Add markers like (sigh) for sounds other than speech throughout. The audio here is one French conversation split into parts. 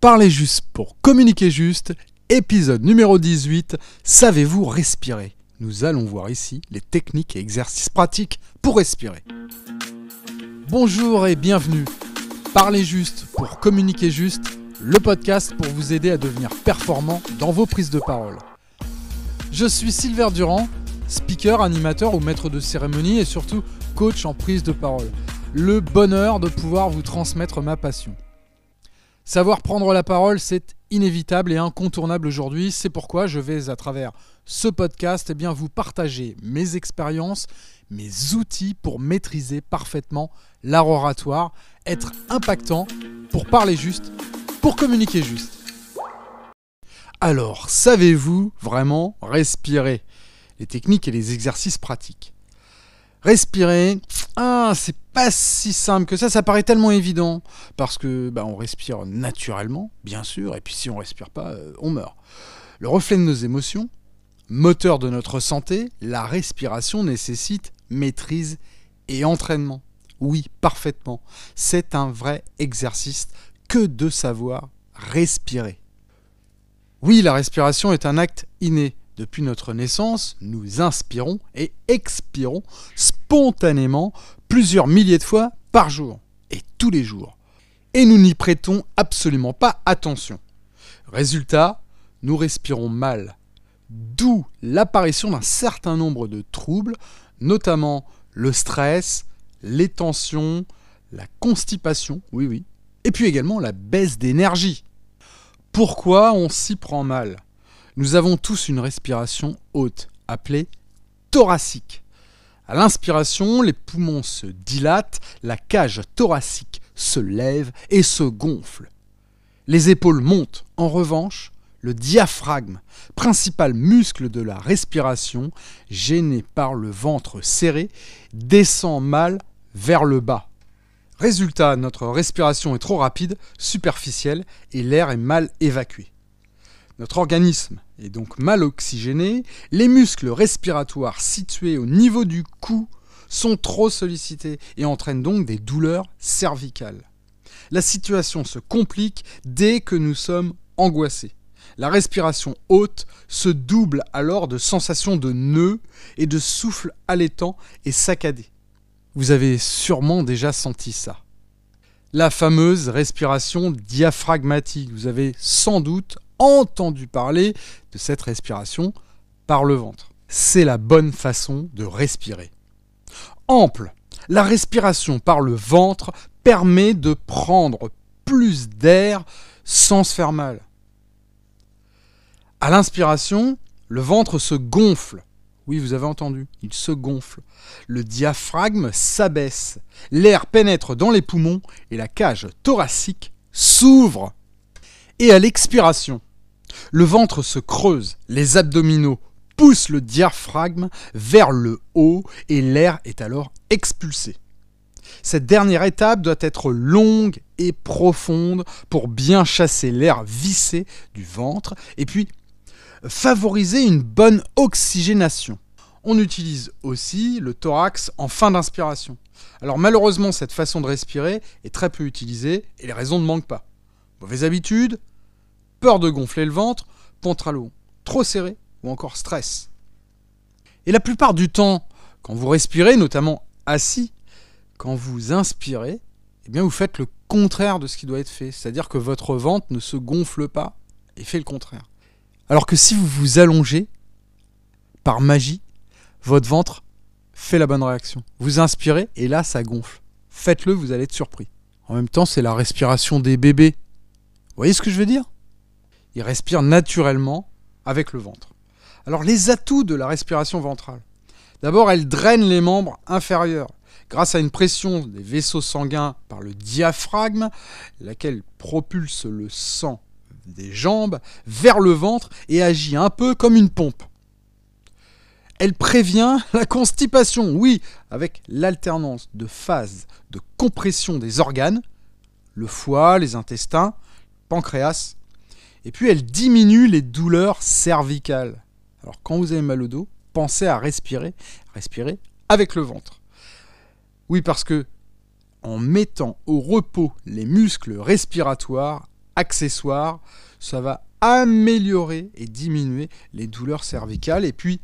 Parlez juste pour communiquer juste, épisode numéro 18, savez-vous respirer? Nous allons voir ici les techniques et exercices pratiques pour respirer. Bonjour et bienvenue. Parlez juste pour communiquer juste, le podcast pour vous aider à devenir performant dans vos prises de parole. Je suis Silver Durand, speaker, animateur ou maître de cérémonie et surtout coach en prise de parole. Le bonheur de pouvoir vous transmettre ma passion. Savoir prendre la parole, c'est inévitable et incontournable aujourd'hui. C'est pourquoi je vais, à travers ce podcast, eh bien, vous partager mes expériences, mes outils pour maîtriser parfaitement l'art oratoire, être impactant, pour parler juste, pour communiquer juste. Alors, savez-vous vraiment respirer? Les techniques et les exercices pratiques. Respirer, ah, c'est si simple que ça, ça paraît tellement évident. Parce que bah, on respire naturellement, bien sûr, et puis si on respire pas, euh, on meurt. Le reflet de nos émotions, moteur de notre santé, la respiration nécessite maîtrise et entraînement. Oui, parfaitement. C'est un vrai exercice que de savoir respirer. Oui, la respiration est un acte inné. Depuis notre naissance, nous inspirons et expirons spontanément plusieurs milliers de fois par jour et tous les jours. Et nous n'y prêtons absolument pas attention. Résultat, nous respirons mal. D'où l'apparition d'un certain nombre de troubles, notamment le stress, les tensions, la constipation, oui oui, et puis également la baisse d'énergie. Pourquoi on s'y prend mal? Nous avons tous une respiration haute, appelée thoracique. À l'inspiration, les poumons se dilatent, la cage thoracique se lève et se gonfle. Les épaules montent. En revanche, le diaphragme, principal muscle de la respiration, gêné par le ventre serré, descend mal vers le bas. Résultat, notre respiration est trop rapide, superficielle, et l'air est mal évacué. Notre organisme est donc mal oxygéné, les muscles respiratoires situés au niveau du cou sont trop sollicités et entraînent donc des douleurs cervicales. La situation se complique dès que nous sommes angoissés. La respiration haute se double alors de sensations de nœuds et de souffle allaitant et saccadé. Vous avez sûrement déjà senti ça. La fameuse respiration diaphragmatique. Vous avez sans doute entendu parler de cette respiration par le ventre. C'est la bonne façon de respirer. Ample, la respiration par le ventre permet de prendre plus d'air sans se faire mal. À l'inspiration, le ventre se gonfle. Oui, vous avez entendu, il se gonfle. Le diaphragme s'abaisse. L'air pénètre dans les poumons et la cage thoracique s'ouvre. Et à l'expiration, le ventre se creuse, les abdominaux poussent le diaphragme vers le haut et l'air est alors expulsé. Cette dernière étape doit être longue et profonde pour bien chasser l'air vissé du ventre et puis favoriser une bonne oxygénation. On utilise aussi le thorax en fin d'inspiration. Alors malheureusement cette façon de respirer est très peu utilisée et les raisons ne manquent pas. Mauvaise habitude, peur de gonfler le ventre, l'eau, trop serré ou encore stress. Et la plupart du temps, quand vous respirez, notamment assis, quand vous inspirez, eh bien vous faites le contraire de ce qui doit être fait, c'est-à-dire que votre ventre ne se gonfle pas et fait le contraire. Alors que si vous vous allongez, par magie, votre ventre fait la bonne réaction. Vous inspirez et là ça gonfle. Faites-le, vous allez être surpris. En même temps, c'est la respiration des bébés. Vous voyez ce que je veux dire? Il respire naturellement avec le ventre. Alors les atouts de la respiration ventrale. D'abord, elle draine les membres inférieurs grâce à une pression des vaisseaux sanguins par le diaphragme, laquelle propulse le sang des jambes vers le ventre et agit un peu comme une pompe. Elle prévient (laughs) la constipation, oui, avec l'alternance de phases de compression des organes, le foie, les intestins, pancréas et puis elle diminue les douleurs cervicales. Alors quand vous avez mal au dos, pensez à respirer, respirer avec le ventre. Oui, parce que en mettant au repos les muscles respiratoires, accessoire, ça va améliorer et diminuer les douleurs cervicales. Et puis,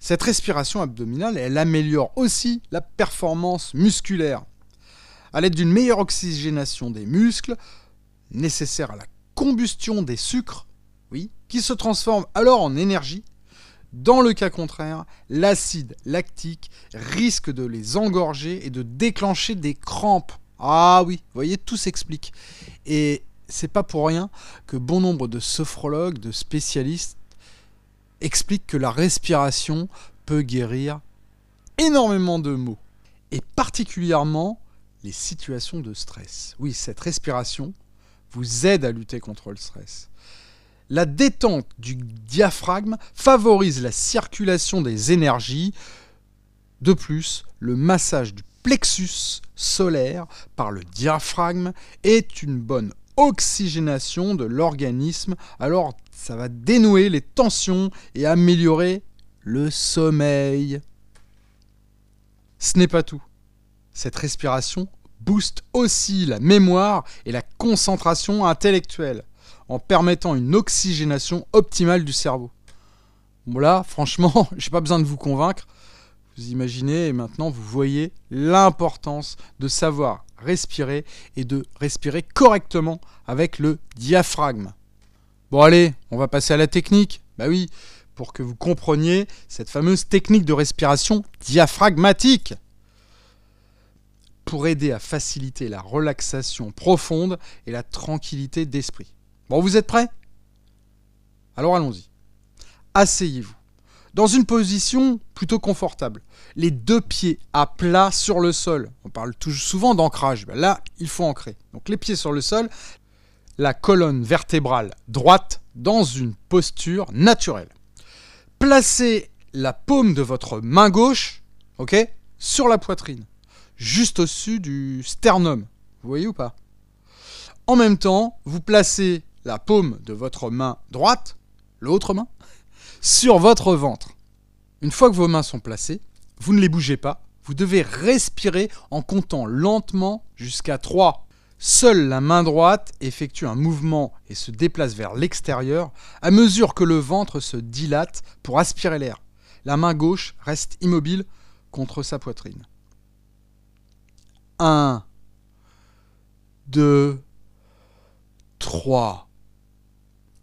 cette respiration abdominale, elle améliore aussi la performance musculaire. À l'aide d'une meilleure oxygénation des muscles, nécessaire à la combustion des sucres, oui, qui se transforment alors en énergie, dans le cas contraire, l'acide lactique risque de les engorger et de déclencher des crampes. Ah oui, vous voyez, tout s'explique. Et c'est pas pour rien que bon nombre de sophrologues, de spécialistes expliquent que la respiration peut guérir énormément de maux, et particulièrement les situations de stress. Oui, cette respiration vous aide à lutter contre le stress. La détente du diaphragme favorise la circulation des énergies. De plus, le massage du plexus solaire par le diaphragme est une bonne oxygénation de l'organisme. Alors, ça va dénouer les tensions et améliorer le sommeil. Ce n'est pas tout. Cette respiration booste aussi la mémoire et la concentration intellectuelle en permettant une oxygénation optimale du cerveau. Bon là, franchement, (laughs) j'ai pas besoin de vous convaincre. Vous imaginez et maintenant vous voyez l'importance de savoir respirer et de respirer correctement avec le diaphragme. Bon allez, on va passer à la technique. Bah oui, pour que vous compreniez cette fameuse technique de respiration diaphragmatique. Pour aider à faciliter la relaxation profonde et la tranquillité d'esprit. Bon, vous êtes prêts? Alors allons-y. Asseyez-vous. Dans une position plutôt confortable. Les deux pieds à plat sur le sol. On parle souvent d'ancrage. Ben là, il faut ancrer. Donc les pieds sur le sol, la colonne vertébrale droite dans une posture naturelle. Placez la paume de votre main gauche, sur la poitrine, juste au-dessus du sternum. Vous voyez ou pas? En même temps, vous placez la paume de votre main droite, l'autre main, (laughs) sur votre ventre. Une fois que vos mains sont placées, vous ne les bougez pas, vous devez respirer en comptant lentement jusqu'à 3. Seule la main droite effectue un mouvement et se déplace vers l'extérieur à mesure que le ventre se dilate pour aspirer l'air. La main gauche reste immobile contre sa poitrine. 1, 2, 3.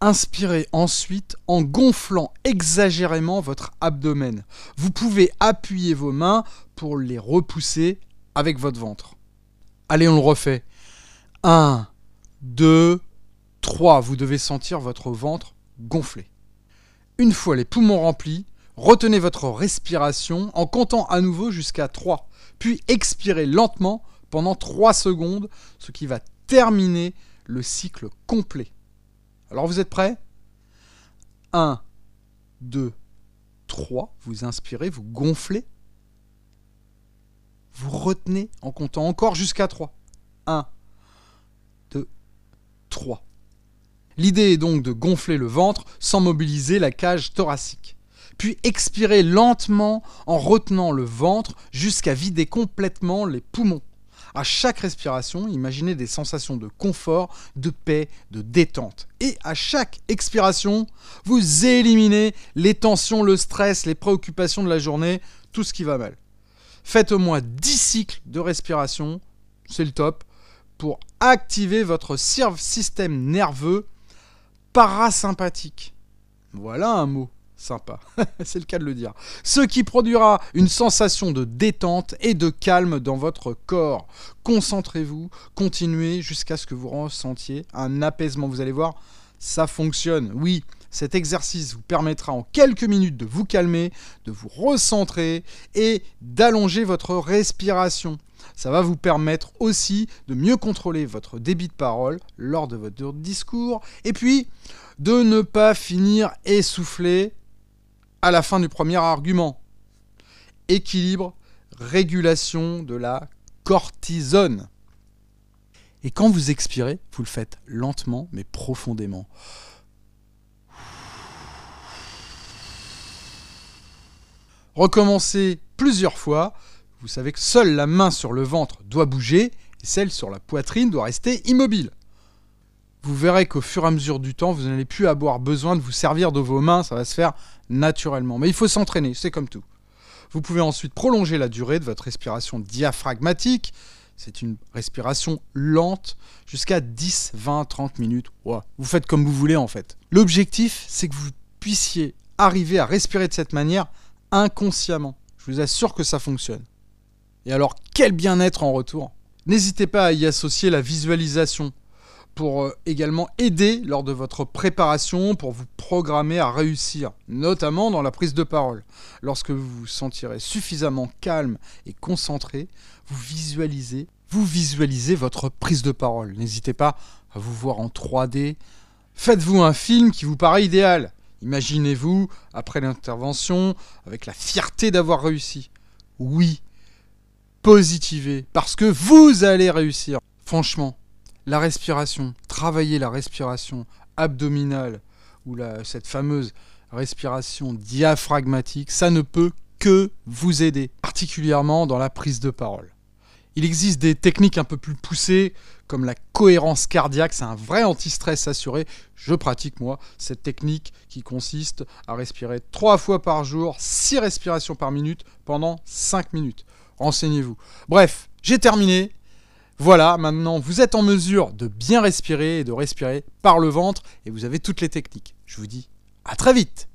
Inspirez ensuite en gonflant exagérément votre abdomen. Vous pouvez appuyer vos mains pour les repousser avec votre ventre. Allez, on le refait. 1, 2, 3. Vous devez sentir votre ventre gonfler. Une fois les poumons remplis, retenez votre respiration en comptant à nouveau jusqu'à 3. Puis expirez lentement pendant 3 secondes, ce qui va terminer le cycle complet. Alors vous êtes prêts? 1, 2, 3. Vous inspirez, vous gonflez. Vous retenez en comptant encore jusqu'à 3. 1, 2, 3. L'idée est donc de gonfler le ventre sans mobiliser la cage thoracique. Puis expirer lentement en retenant le ventre jusqu'à vider complètement les poumons. À chaque respiration, imaginez des sensations de confort, de paix, de détente. Et à chaque expiration, vous éliminez les tensions, le stress, les préoccupations de la journée, tout ce qui va mal. Faites au moins 10 cycles de respiration, c'est le top, pour activer votre système nerveux parasympathique. Voilà un mot sympa, (laughs) c'est le cas de le dire. Ce qui produira une sensation de détente et de calme dans votre corps. Concentrez-vous, continuez jusqu'à ce que vous ressentiez un apaisement. Vous allez voir, ça fonctionne. Oui, cet exercice vous permettra en quelques minutes de vous calmer, de vous recentrer et d'allonger votre respiration. Ça va vous permettre aussi de mieux contrôler votre débit de parole lors de votre discours et puis de ne pas finir essoufflé à la fin du premier argument. Équilibre, régulation de la cortisone. Et quand vous expirez, vous le faites lentement mais profondément. Recommencez plusieurs fois. Vous savez que seule la main sur le ventre doit bouger et celle sur la poitrine doit rester immobile. Vous verrez qu'au fur et à mesure du temps, vous n'allez plus avoir besoin de vous servir de vos mains, ça va se faire naturellement. Mais il faut s'entraîner, c'est comme tout. Vous pouvez ensuite prolonger la durée de votre respiration diaphragmatique. C'est une respiration lente jusqu'à 10, 20, 30 minutes. Vous faites comme vous voulez en fait. L'objectif, c'est que vous puissiez arriver à respirer de cette manière inconsciemment. Je vous assure que ça fonctionne. Et alors, quel bien-être en retour N'hésitez pas à y associer la visualisation pour euh, également aider lors de votre préparation, pour vous programmer à réussir, notamment dans la prise de parole. Lorsque vous vous sentirez suffisamment calme et concentré, vous visualisez, vous visualisez votre prise de parole. N'hésitez pas à vous voir en 3D. Faites-vous un film qui vous paraît idéal. Imaginez-vous, après l'intervention, avec la fierté d'avoir réussi. Oui, positivez, parce que vous allez réussir. Franchement, la respiration, travailler la respiration abdominale ou cette fameuse respiration diaphragmatique, ça ne peut que vous aider, particulièrement dans la prise de parole. Il existe des techniques un peu plus poussées, comme la cohérence cardiaque, c'est un vrai anti-stress assuré. Je pratique moi cette technique qui consiste à respirer trois fois par jour, six respirations par minute pendant 5 minutes. Renseignez-vous. Bref, j'ai terminé. Voilà, maintenant vous êtes en mesure de bien respirer et de respirer par le ventre et vous avez toutes les techniques. Je vous dis à très vite